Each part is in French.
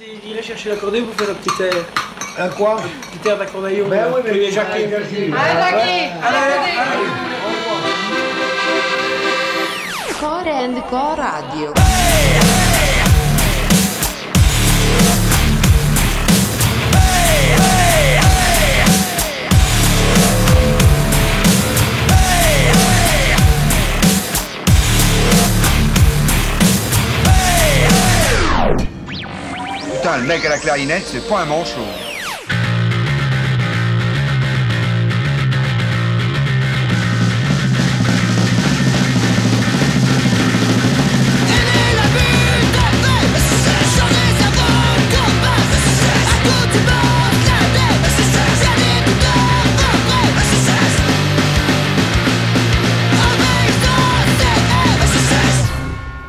Il irait chercher l'accordéon pour faire un petit air. Un quoi Un petit air d'accordéon. Ben oui, mais les Jacqueline. Allez, Allez, Allez, allez. Core and Co Radio. Putain, le mec à la clarinette, c'est pas un manchot.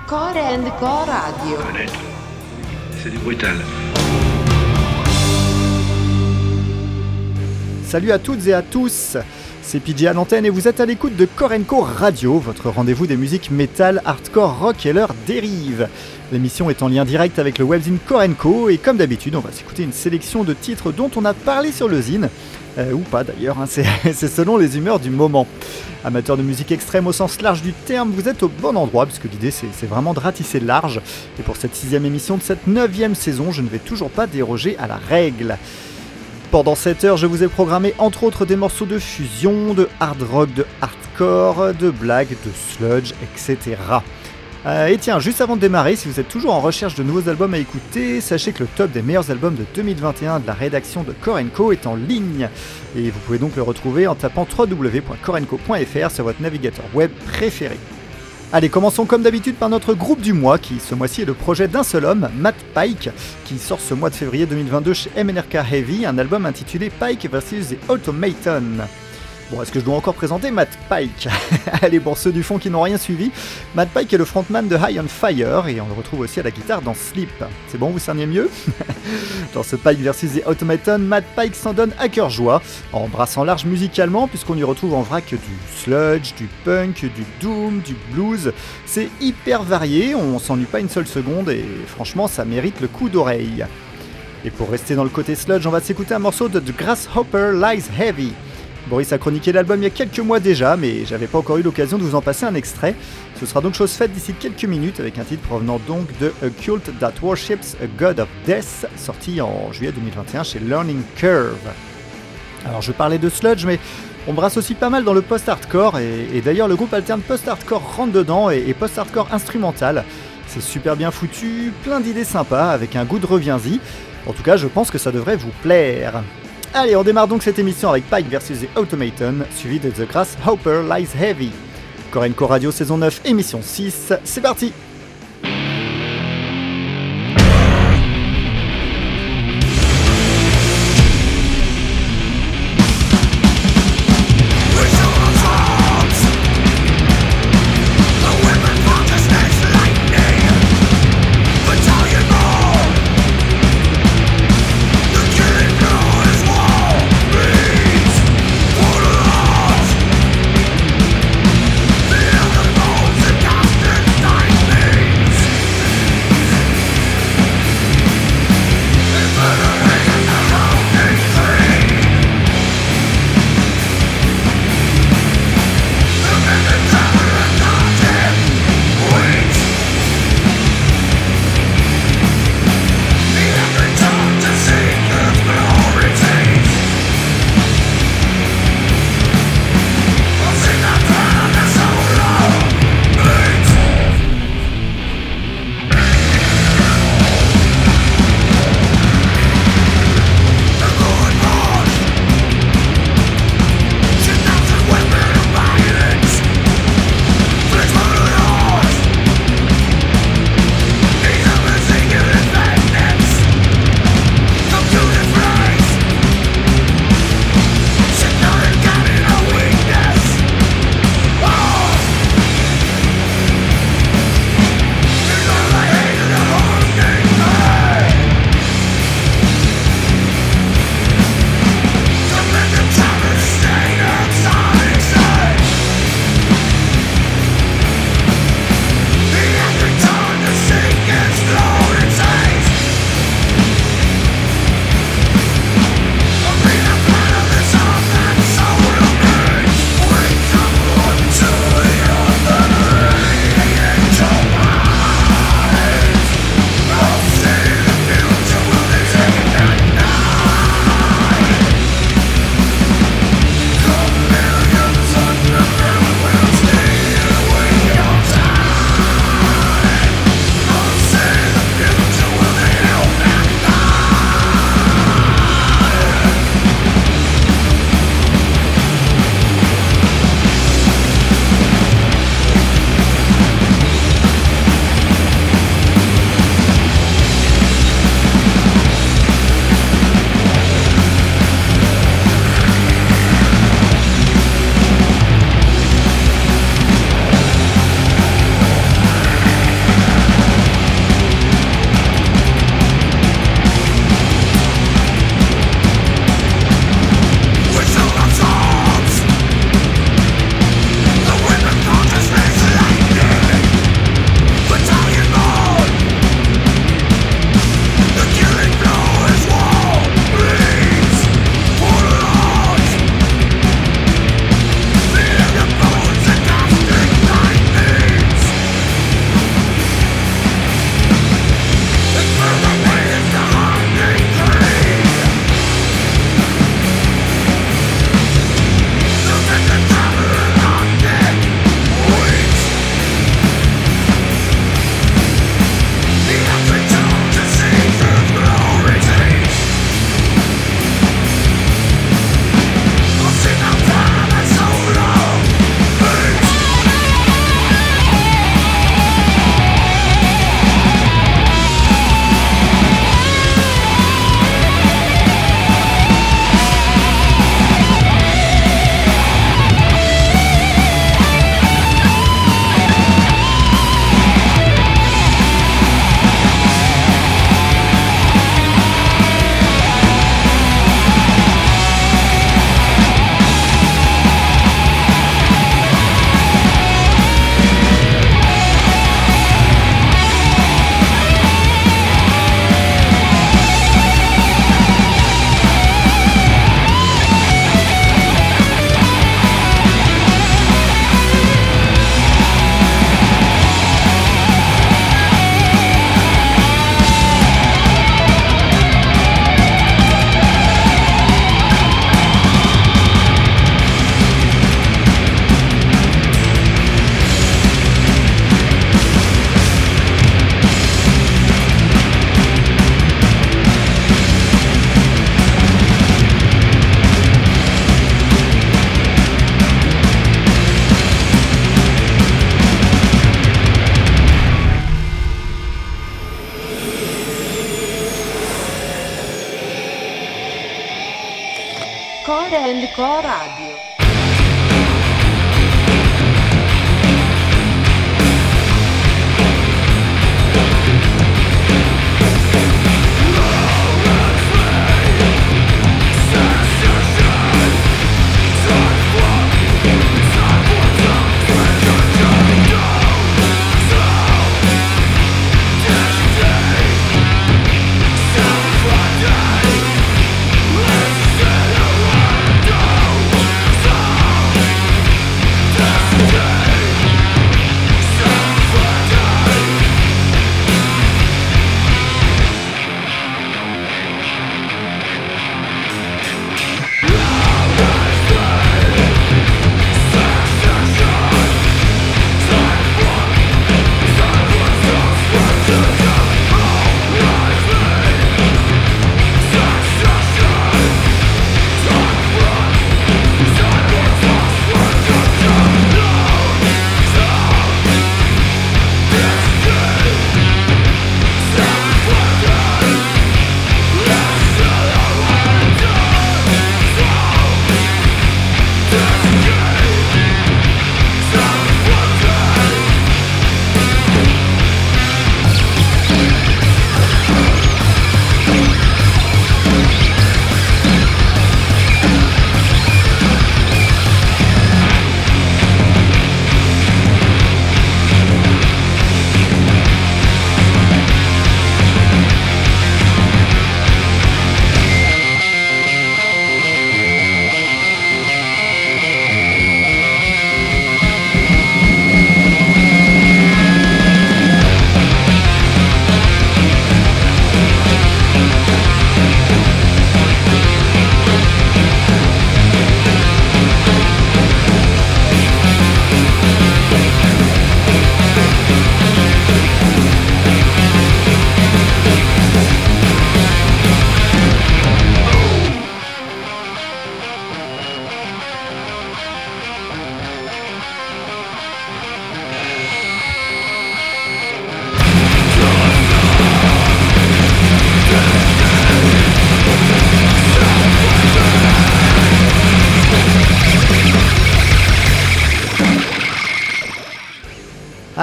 Core and Co Radio. C'est du brutal. Salut à toutes et à tous, c'est PJ à l'antenne et vous êtes à l'écoute de Korenko Radio, votre rendez-vous des musiques métal, hardcore, rock et leur dérive. L'émission est en lien direct avec le webzine Korenko et comme d'habitude on va s'écouter une sélection de titres dont on a parlé sur le zine, euh, ou pas d'ailleurs, hein, c'est selon les humeurs du moment. Amateur de musique extrême au sens large du terme, vous êtes au bon endroit puisque l'idée c'est vraiment de ratisser large. Et pour cette sixième émission de cette neuvième saison, je ne vais toujours pas déroger à la règle. Pendant cette heure, je vous ai programmé entre autres des morceaux de fusion, de hard rock, de hardcore, de blagues, de sludge, etc. Euh, et tiens, juste avant de démarrer, si vous êtes toujours en recherche de nouveaux albums à écouter, sachez que le top des meilleurs albums de 2021 de la rédaction de Korenko est en ligne. Et vous pouvez donc le retrouver en tapant www.korenko.fr sur votre navigateur web préféré. Allez, commençons comme d'habitude par notre groupe du mois, qui ce mois-ci est le projet d'un seul homme, Matt Pike, qui sort ce mois de février 2022 chez MNRK Heavy, un album intitulé Pike vs. The Automaton. Bon, est-ce que je dois encore présenter Matt Pike Allez, pour ceux du fond qui n'ont rien suivi, Matt Pike est le frontman de High on Fire et on le retrouve aussi à la guitare dans Sleep. C'est bon, vous cerniez mieux Dans ce Pike vs The Automaton, Matt Pike s'en donne à cœur joie, en brassant large musicalement, puisqu'on y retrouve en vrac du sludge, du punk, du doom, du blues. C'est hyper varié, on s'ennuie pas une seule seconde et franchement, ça mérite le coup d'oreille. Et pour rester dans le côté sludge, on va s'écouter un morceau de The Grasshopper Lies Heavy. Boris a chroniqué l'album il y a quelques mois déjà, mais j'avais pas encore eu l'occasion de vous en passer un extrait. Ce sera donc chose faite d'ici quelques minutes avec un titre provenant donc de A Cult That Worships a God of Death, sorti en juillet 2021 chez Learning Curve. Alors je parlais de sludge, mais on brasse aussi pas mal dans le post-hardcore, et, d'ailleurs le groupe alterne post-hardcore rentre dedans et, et post-hardcore instrumental. C'est super bien foutu, plein d'idées sympas, avec un goût de reviens-y. En tout cas, je pense que ça devrait vous plaire. Allez, on démarre donc cette émission avec Pike vs The Automaton, suivi de The Grasshopper Lies Heavy. Korenko Radio saison 9, émission 6, c'est parti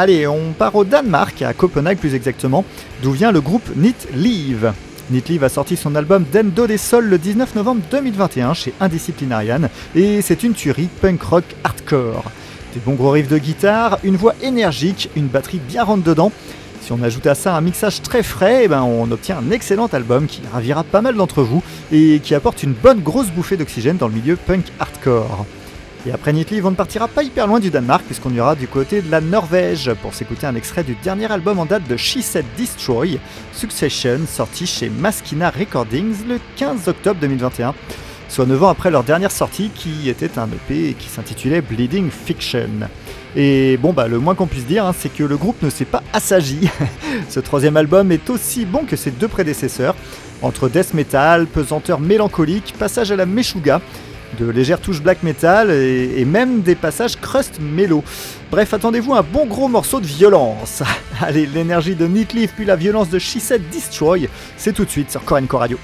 Allez, on part au Danemark, à Copenhague plus exactement, d'où vient le groupe Nit Leave. Nit Leave a sorti son album Dendo des Sols le 19 novembre 2021 chez Indisciplinarian, et c'est une tuerie punk rock hardcore. Des bons gros riffs de guitare, une voix énergique, une batterie bien rentre dedans. Si on ajoute à ça un mixage très frais, eh ben on obtient un excellent album qui ravira pas mal d'entre vous et qui apporte une bonne grosse bouffée d'oxygène dans le milieu punk hardcore. Et après Nitlive, on ne partira pas hyper loin du Danemark puisqu'on ira du côté de la Norvège pour s'écouter un extrait du dernier album en date de She Said Destroy, Succession, sorti chez Maskina Recordings le 15 octobre 2021, soit 9 ans après leur dernière sortie qui était un EP qui s'intitulait Bleeding Fiction. Et bon bah le moins qu'on puisse dire, hein, c'est que le groupe ne s'est pas assagi. Ce troisième album est aussi bon que ses deux prédécesseurs, entre death metal, pesanteur mélancolique, passage à la meshuga, de légères touches black metal et, même des passages crust mellow. Bref, attendez-vous un bon gros morceau de violence. Allez, l'énergie de Nitleaf puis la violence de She Said Destroy, c'est tout de suite sur Corenco Radio.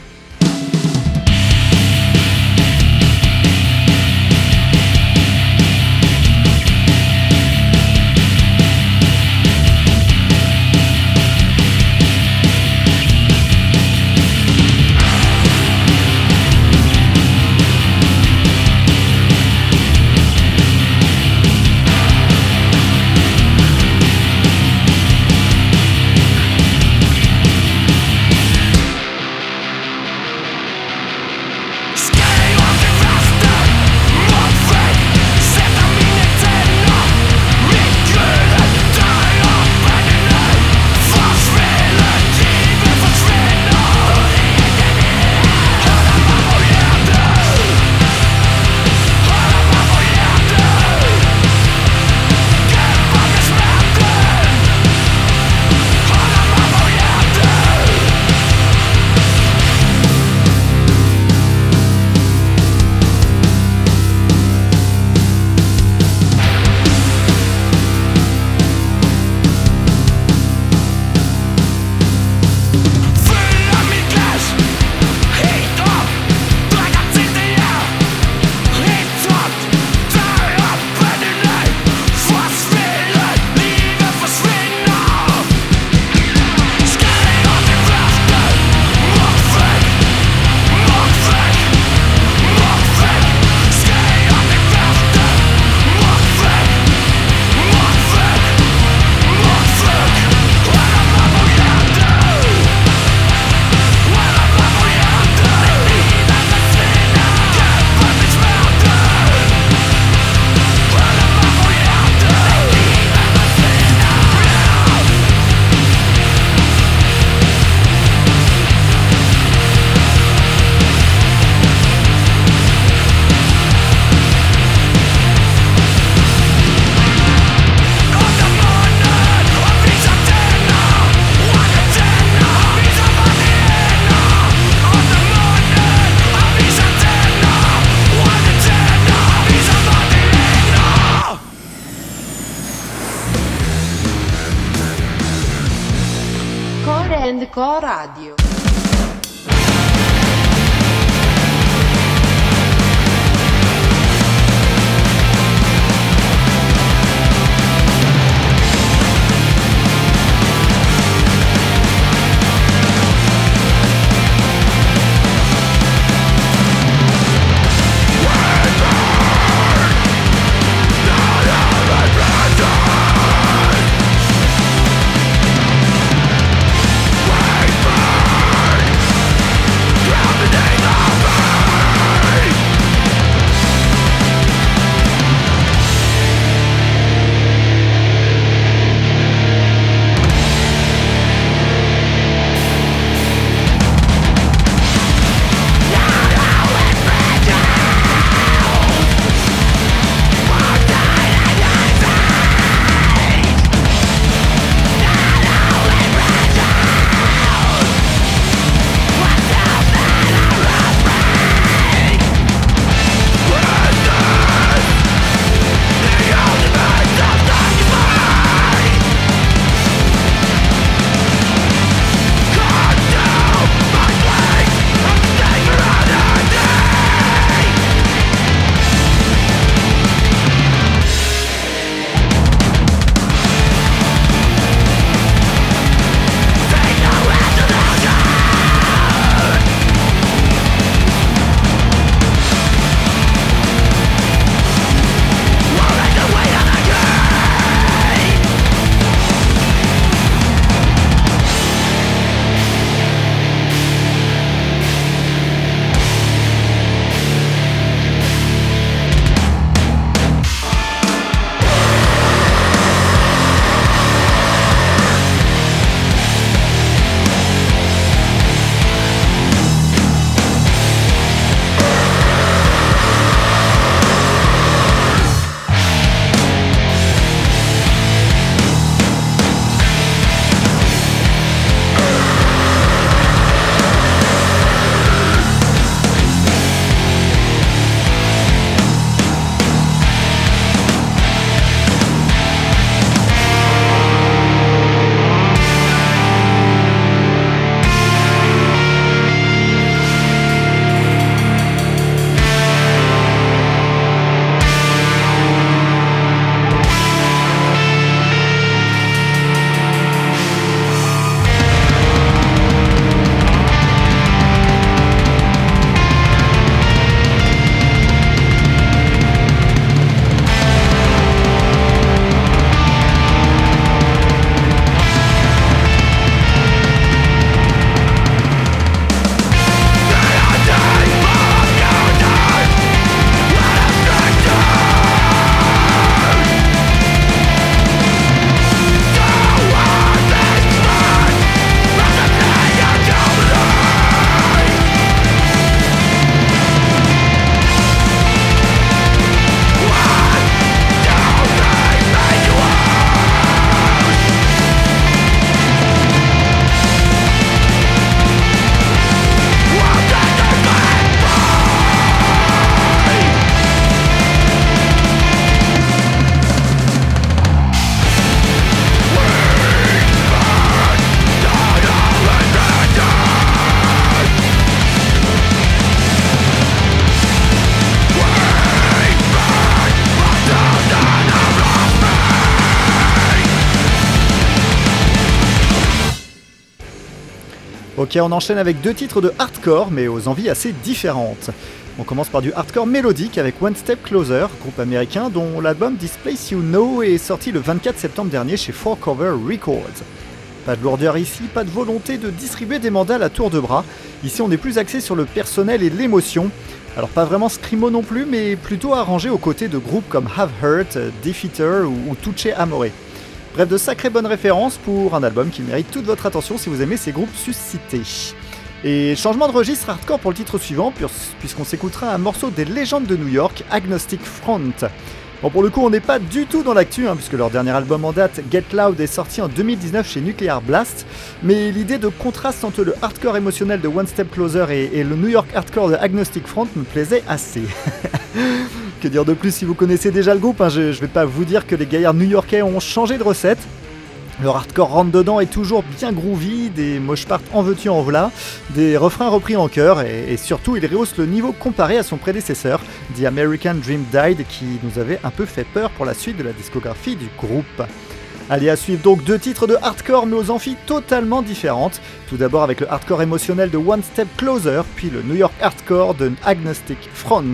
Ok, on enchaîne avec deux titres de hardcore, mais aux envies assez différentes. On commence par du hardcore mélodique avec One Step Closer, groupe américain dont l'album Displace You Know est sorti le 24 septembre dernier chez Four Cover Records. Pas de lourdeur ici, pas de volonté de distribuer des mandales à tour de bras. Ici, on est plus axé sur le personnel et l'émotion. Alors pas vraiment scrimo non plus, mais plutôt arrangé aux côtés de groupes comme Have Hurt, Defeater ou, ou Tuche Amore. Bref, de sacrées bonnes références pour un album qui mérite toute votre attention si vous aimez ces groupes suscités. Et changement de registre hardcore pour le titre suivant, puisqu'on s'écoutera un morceau des légendes de New York, Agnostic Front. Bon, pour le coup, on n'est pas du tout dans l'actu, hein, puisque leur dernier album en date, Get Loud, est sorti en 2019 chez Nuclear Blast. Mais l'idée de contraste entre le hardcore émotionnel de One Step Closer et, le New York hardcore de Agnostic Front me plaisait assez. que dire de plus si vous connaissez déjà le groupe hein, Je ne vais pas vous dire que les gaillards new-yorkais ont changé de recette. Le hardcore rentre dedans est toujours bien groovy, des moche parts en veux-tu en voilà, des refrains repris en chœur et, et surtout il rehausse le niveau comparé à son prédécesseur, The American Dream Died, qui nous avait un peu fait peur pour la suite de la discographie du groupe. Allez à suivre donc deux titres de hardcore mais aux amphis totalement différentes. Tout d'abord avec le hardcore émotionnel de One Step Closer, puis le New York hardcore de Agnostic Front.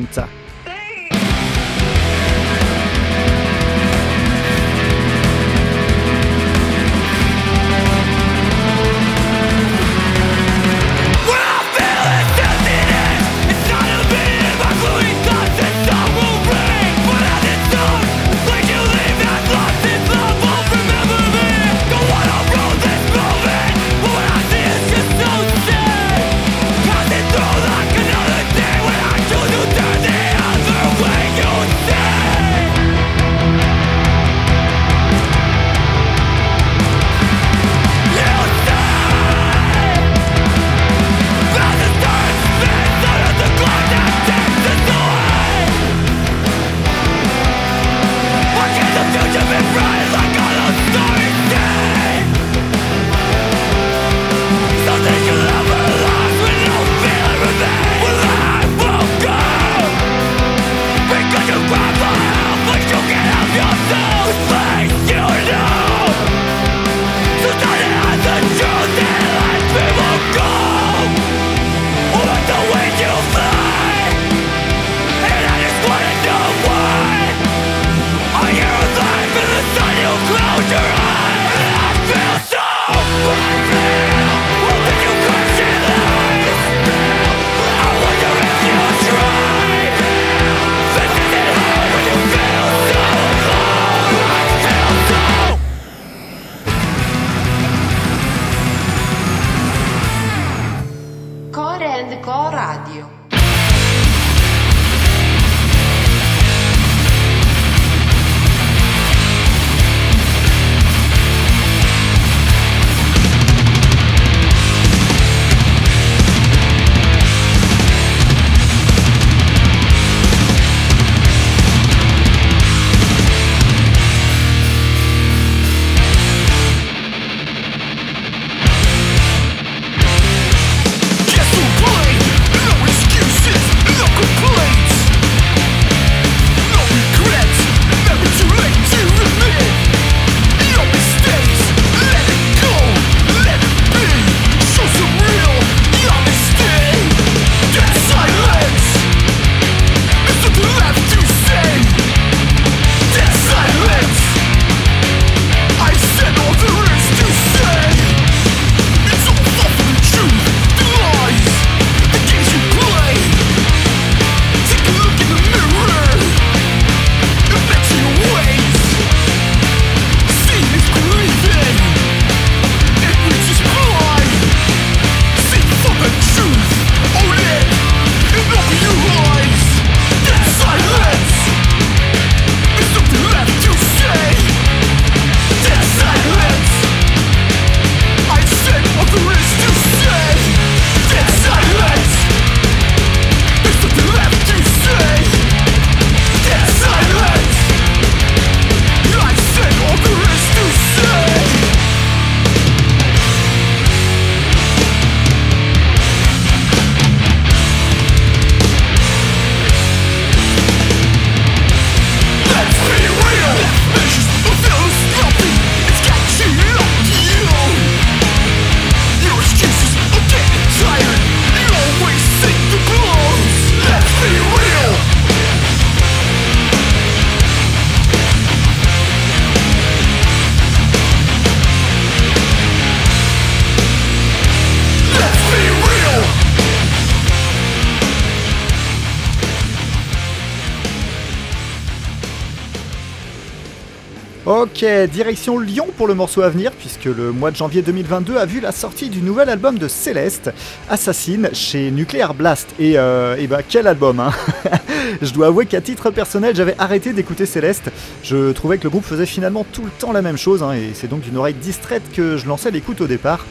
Direction Lyon pour le morceau à venir, puisque le mois de janvier 2022 a vu la sortie du nouvel album de Céleste, Assassin, chez Nuclear Blast. Et, euh, et bah, quel album, hein Je dois avouer qu'à titre personnel, j'avais arrêté d'écouter Céleste. Je trouvais que le groupe faisait finalement tout le temps la même chose, hein, et c'est donc d'une oreille distraite que je lançais l'écoute au départ.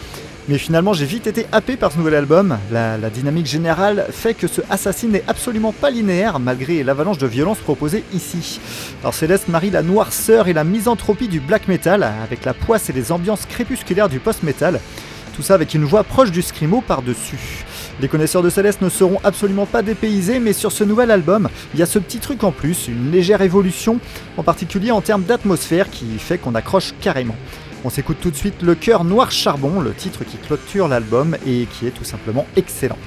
Mais finalement, j'ai vite été happé par ce nouvel album. La, dynamique générale fait que ce Assassin n'est absolument pas linéaire, malgré l'avalanche de violence proposée ici. Alors Céleste marie la noirceur et la misanthropie du black metal, avec la poisse et les ambiances crépusculaires du post-metal. Tout ça avec une voix proche du scrimo par-dessus. Les connaisseurs de Céleste ne seront absolument pas dépaysés, mais sur ce nouvel album, il y a ce petit truc en plus, une légère évolution, en particulier en termes d'atmosphère, qui fait qu'on accroche carrément. On s'écoute tout de suite Le cœur noir charbon, le titre qui clôture l'album et qui est tout simplement excellent.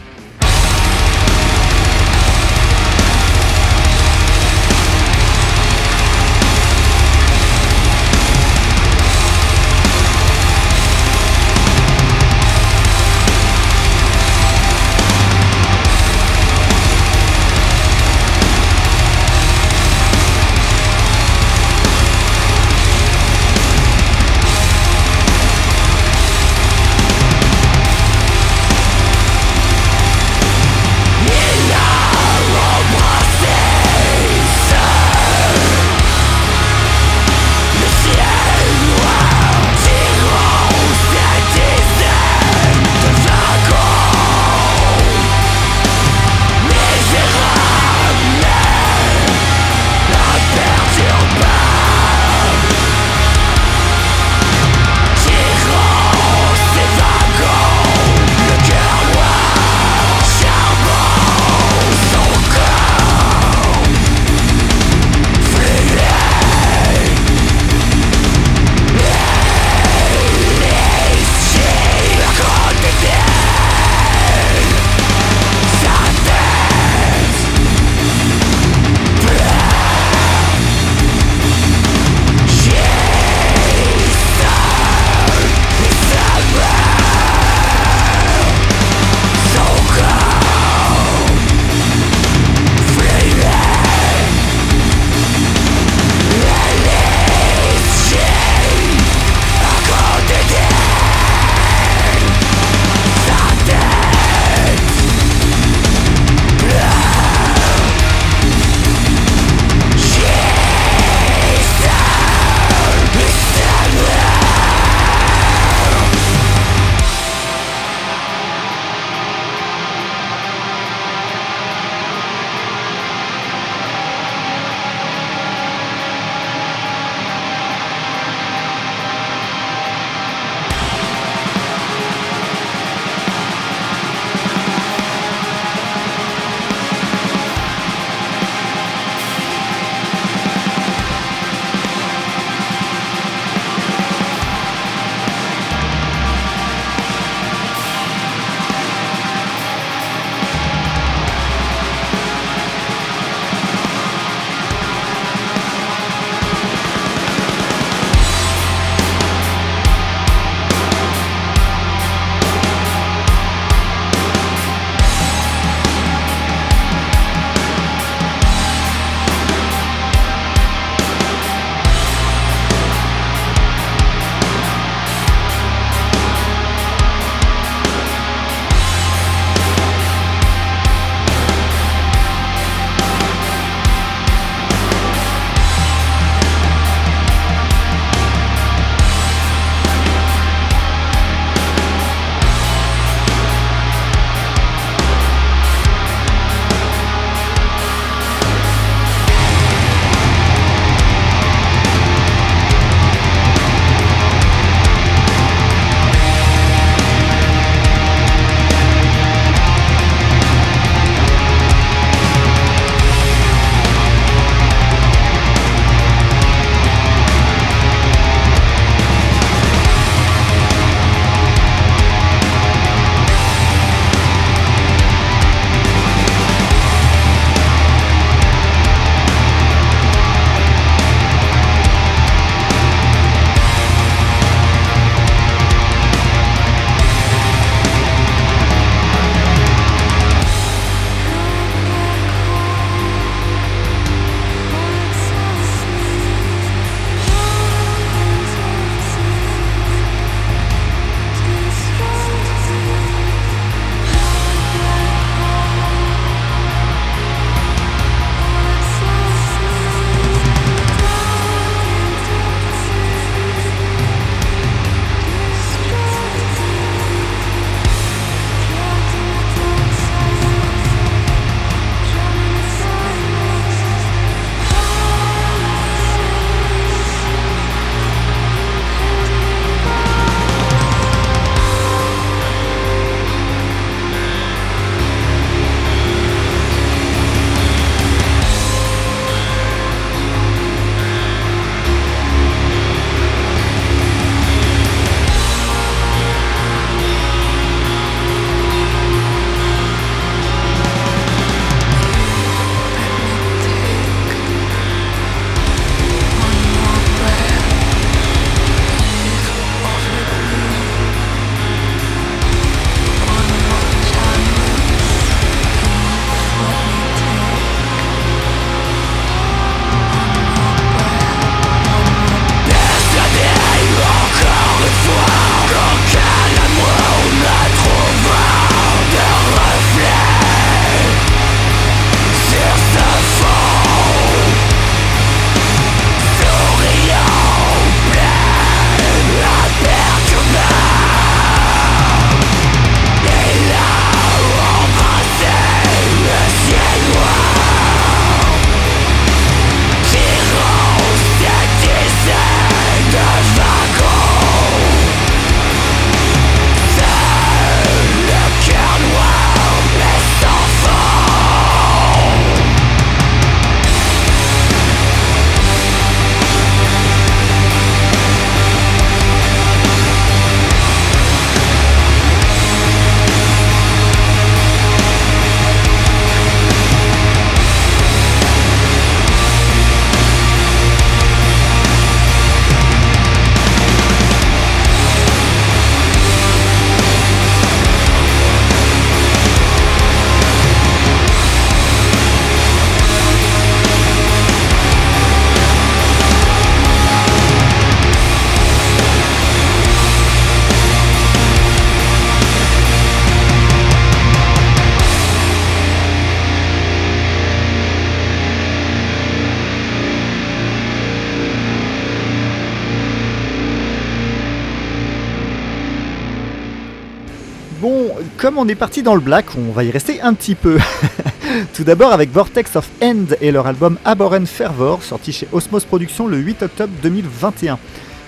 On est parti dans le black, on va y rester un petit peu. Tout d'abord avec Vortex of End et leur album Abhorrent Fervor, sorti chez Osmos Productions le 8 octobre 2021.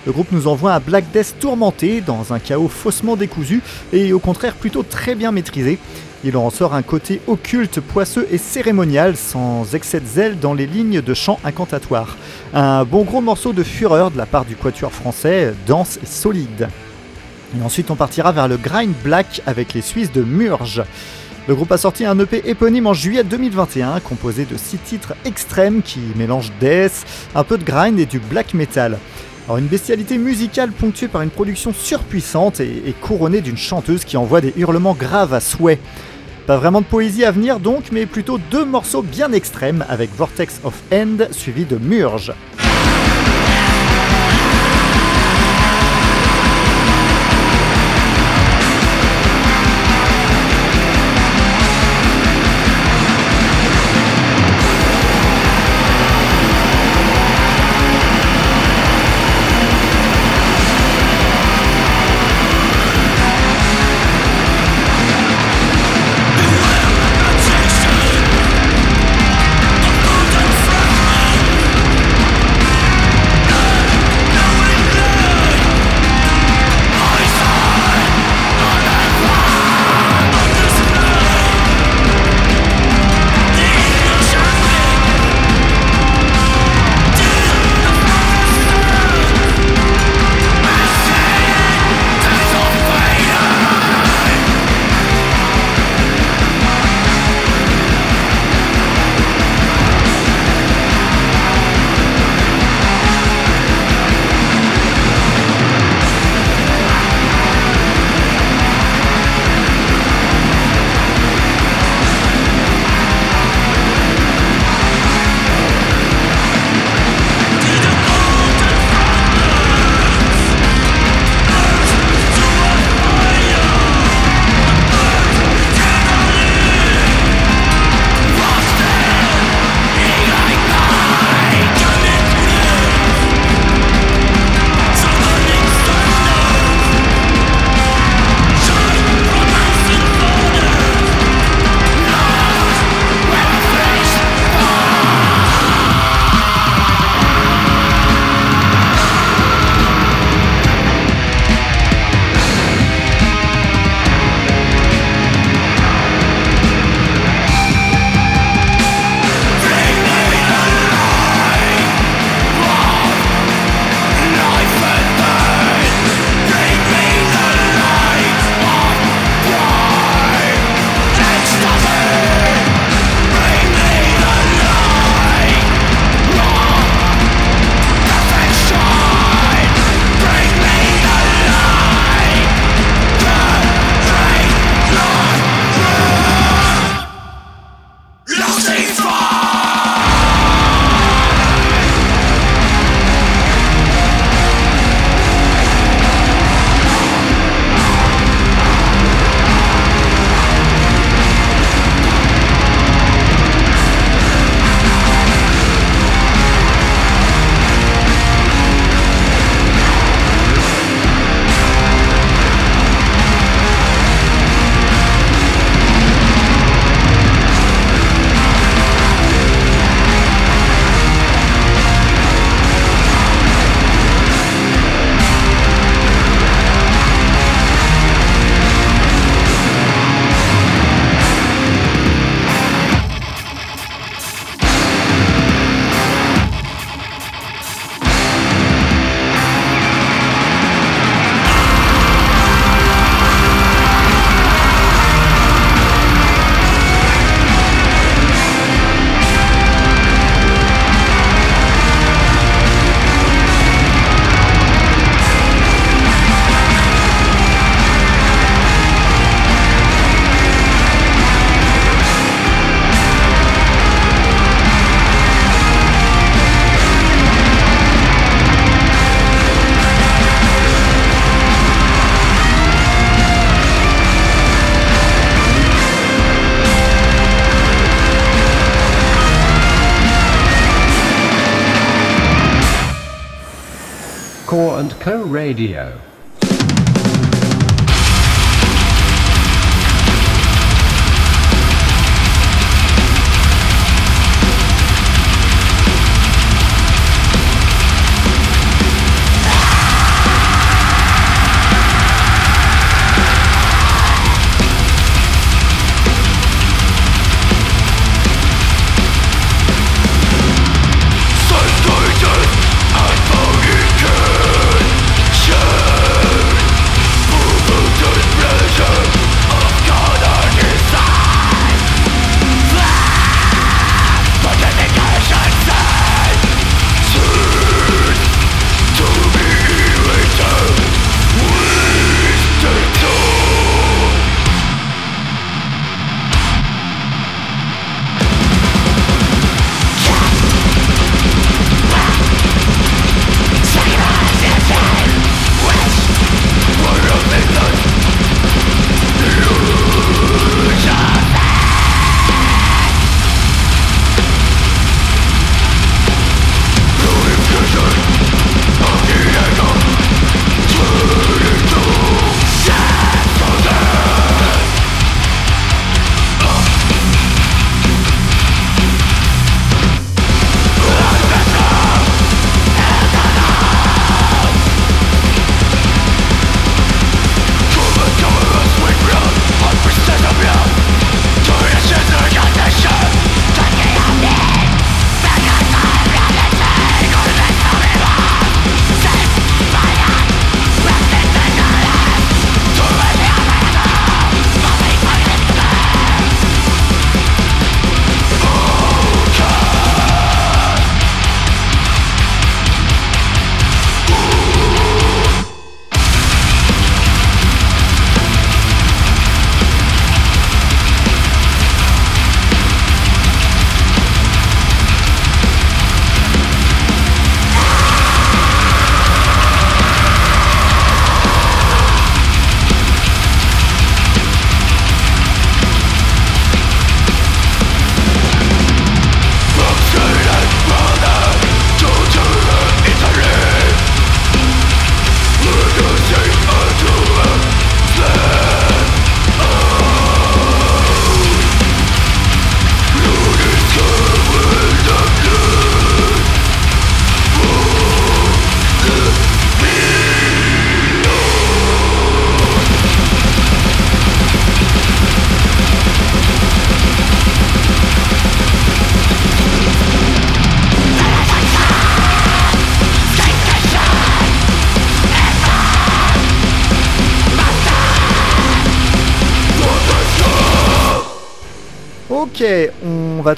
Le groupe nous envoie un Black Death tourmenté, dans un chaos faussement décousu, et au contraire plutôt très bien maîtrisé. Il en ressort un côté occulte, poisseux et cérémonial, sans excès de zèle dans les lignes de chant incantatoire. Un bon gros morceau de fureur de la part du quatuor français, dense et solide. Et ensuite on partira vers le grind black avec les Suisses de Murge. Le groupe a sorti un EP éponyme en juillet 2021, composé de 6 titres extrêmes qui mélangent death, un peu de grind et du black metal. Alors une bestialité musicale ponctuée par une production surpuissante et, et couronnée d'une chanteuse qui envoie des hurlements graves à souhait. Pas vraiment de poésie à venir donc, mais plutôt deux morceaux bien extrêmes avec Vortex of End suivi de Murge. Core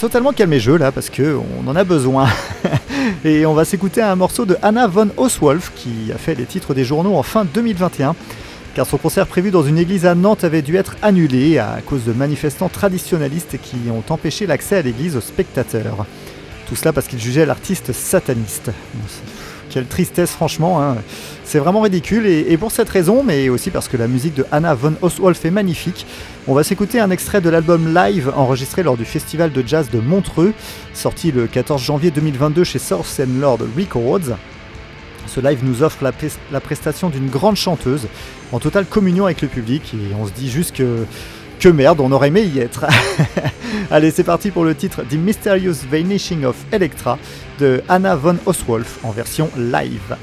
totalement calmer jeu là parce que on en a besoin. Et on va s'écouter un morceau de Anna von Oswolf qui a fait les titres des journaux en fin 2021 car son concert prévu dans une église à Nantes avait dû être annulé à cause de manifestants traditionnalistes qui ont empêché l'accès à l'église aux spectateurs. Tout cela parce qu'ils jugeaient l'artiste sataniste. Quelle tristesse franchement, hein. c'est vraiment ridicule et, pour cette raison, mais aussi parce que la musique de Anna von Oswolf est magnifique, on va s'écouter un extrait de l'album Live enregistré lors du festival de jazz de Montreux, sorti le 14 janvier 2022 chez Source and Lord Records. Ce live nous offre la prestation d'une grande chanteuse en totale communion avec le public et on se dit juste que que merde, on aurait aimé y être. Allez, c'est parti pour le titre The Mysterious Vanishing of Electra de Anna von Oswolf en version live.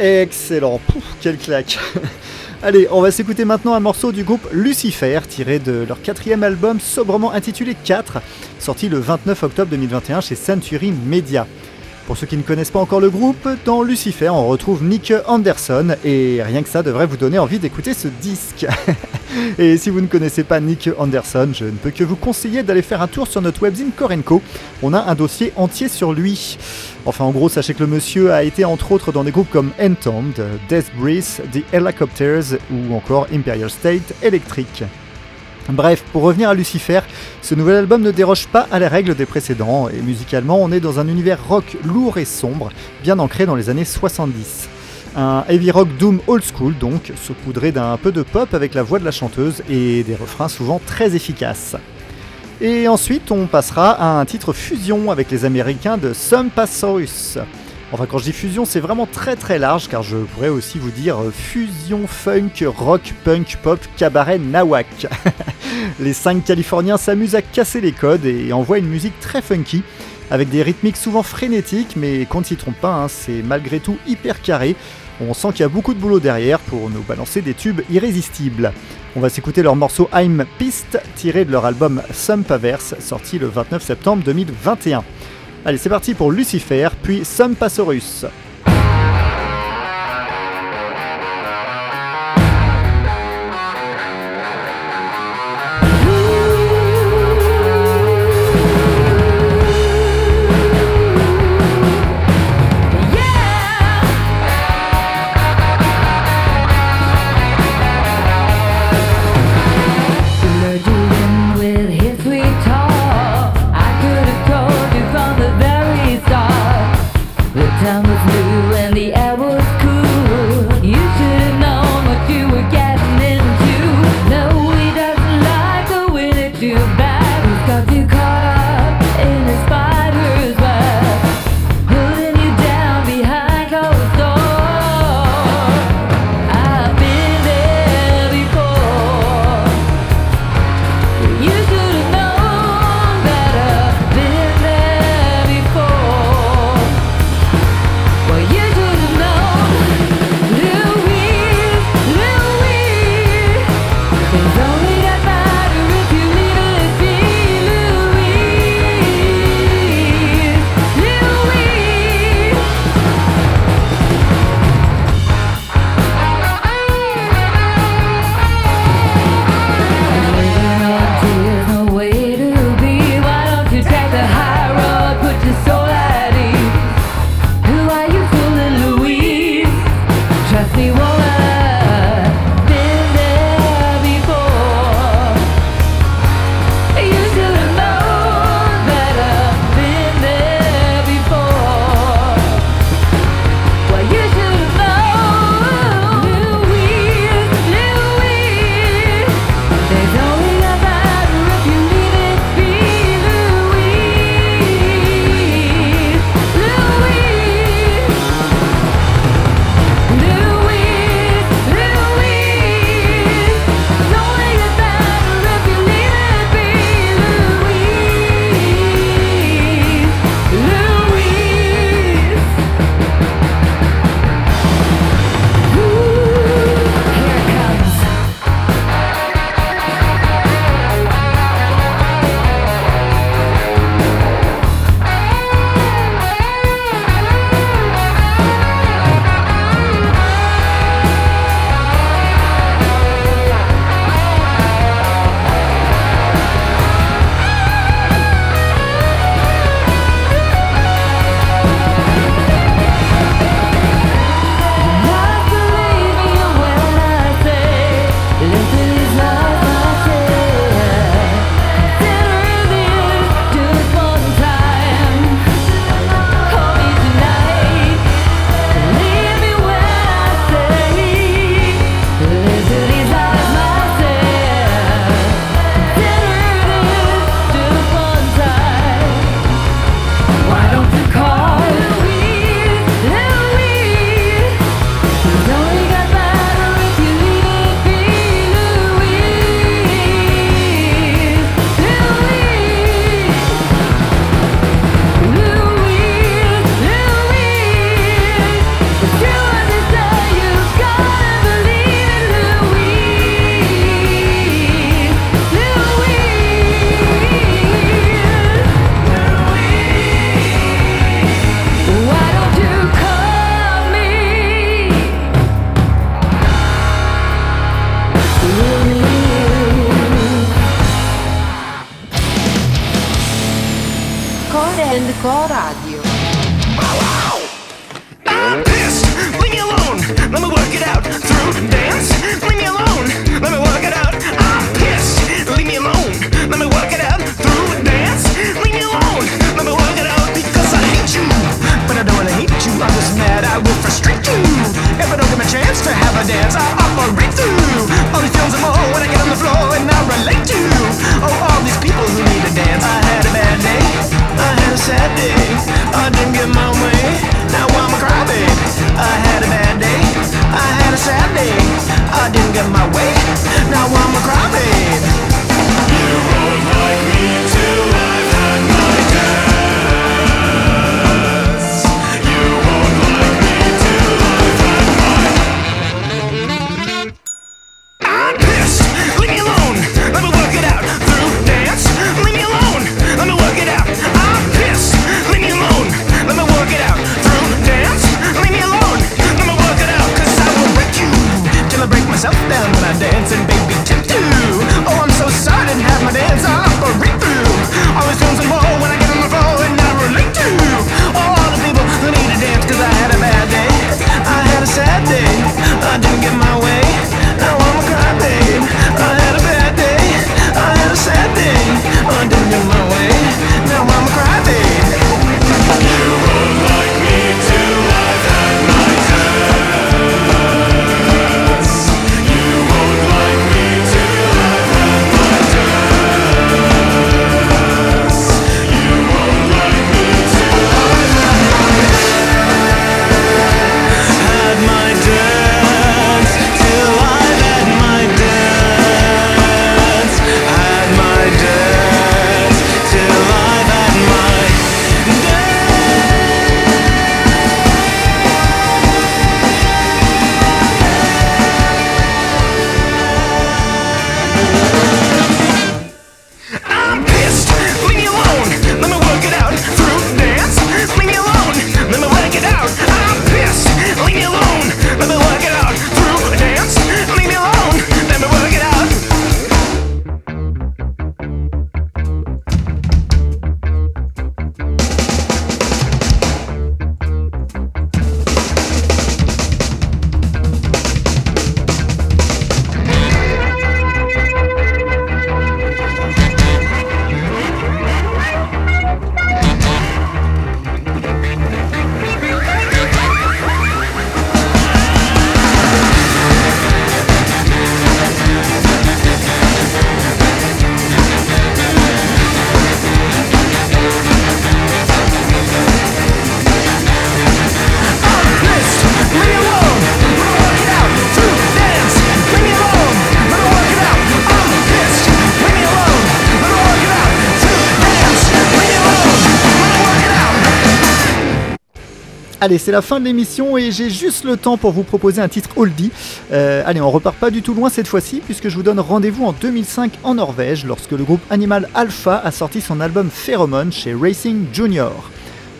Excellent, Pouf, quelle claque Allez, on va s'écouter maintenant un morceau du groupe Lucifer, tiré de leur quatrième album sobrement intitulé 4, sorti le 29 octobre 2021 chez Century Media. Pour ceux qui ne connaissent pas encore le groupe, dans Lucifer, on retrouve Nick Anderson et rien que ça devrait vous donner envie d'écouter ce disque. et si vous ne connaissez pas Nick Anderson, je ne peux que vous conseiller d'aller faire un tour sur notre webzine Korenko. On a un dossier entier sur lui. Enfin, en gros, sachez que le monsieur a été entre autres dans des groupes comme Entombed, Death Breath, The Helicopters ou encore Imperial State Electric. Bref, pour revenir à Lucifer, ce nouvel album ne déroge pas à la règle des précédents, et musicalement on est dans un univers rock lourd et sombre, bien ancré dans les années 70. Un heavy rock doom old school donc, saupoudré d'un peu de pop avec la voix de la chanteuse et des refrains souvent très efficaces. Et ensuite on passera à un titre fusion avec les américains de Sumpasaurus. Enfin, quand je dis fusion, c'est vraiment très très large car je pourrais aussi vous dire euh, fusion funk, rock, punk, pop, cabaret, nawak. les cinq Californiens s'amusent à casser les codes et envoient une musique très funky avec des rythmiques souvent frénétiques, mais qu'on ne s'y trompe pas, hein, c'est malgré tout hyper carré. On sent qu'il y a beaucoup de boulot derrière pour nous balancer des tubes irrésistibles. On va s'écouter leur morceau I'm Piste, tiré de leur album Sumpaverse, sorti le 29 septembre 2021. Allez, c'est parti pour Lucifer, puis Sumpasaurus. Allez, c'est la fin de l'émission et j'ai juste le temps pour vous proposer un titre oldie. Euh, allez, on repart pas du tout loin cette fois-ci puisque je vous donne rendez-vous en 2005 en Norvège lorsque le groupe Animal Alpha a sorti son album Pheromone chez Racing Junior.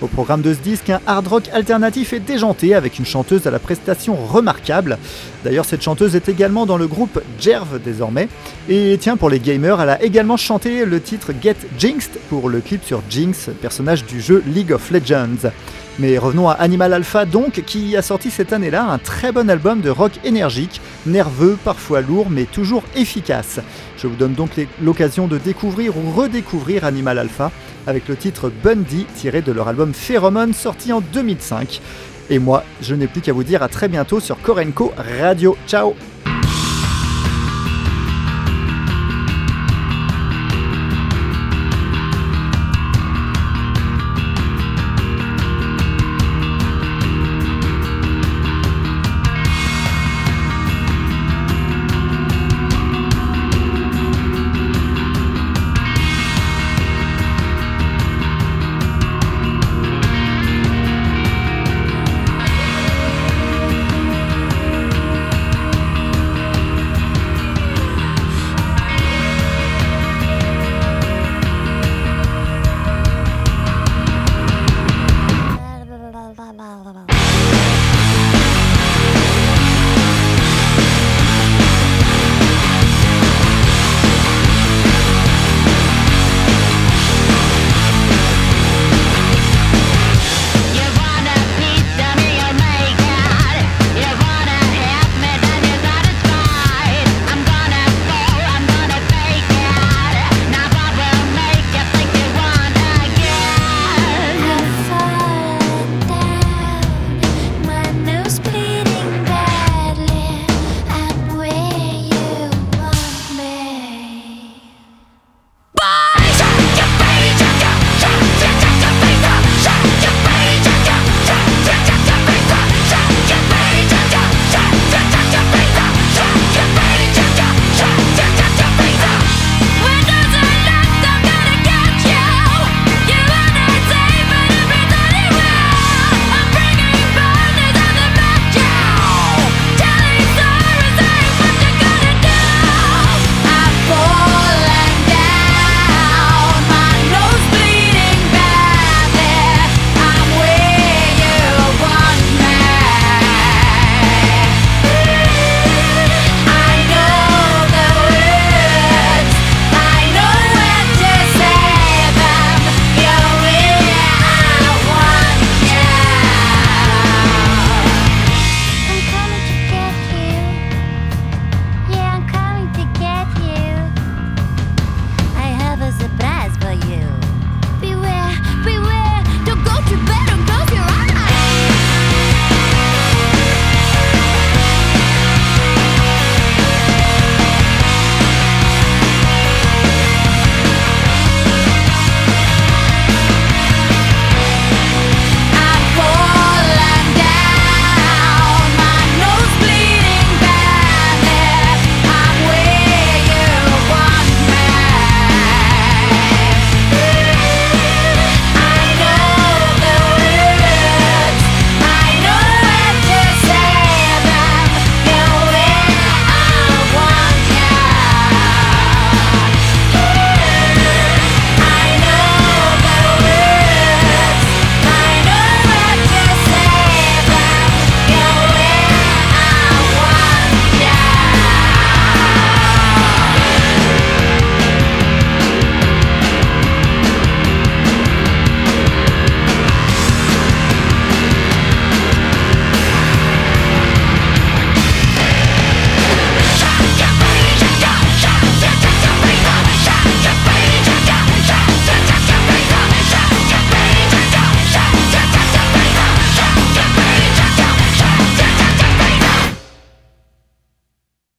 Au programme de ce disque, un hard rock alternatif et déjanté avec une chanteuse à la prestation remarquable. D'ailleurs, cette chanteuse est également dans le groupe Jerv désormais. Et tiens, pour les gamers, elle a également chanté le titre Get Jinxed pour le clip sur Jinx, personnage du jeu League of Legends. Mais revenons à Animal Alpha donc, qui a sorti cette année-là un très bon album de rock énergique, nerveux, parfois lourd, mais toujours efficace. Je vous donne donc l'occasion de découvrir ou redécouvrir Animal Alpha avec le titre Bundy tiré de leur album Pheromone sorti en 2005. Et moi, je n'ai plus qu'à vous dire à très bientôt sur Korenko Radio. Ciao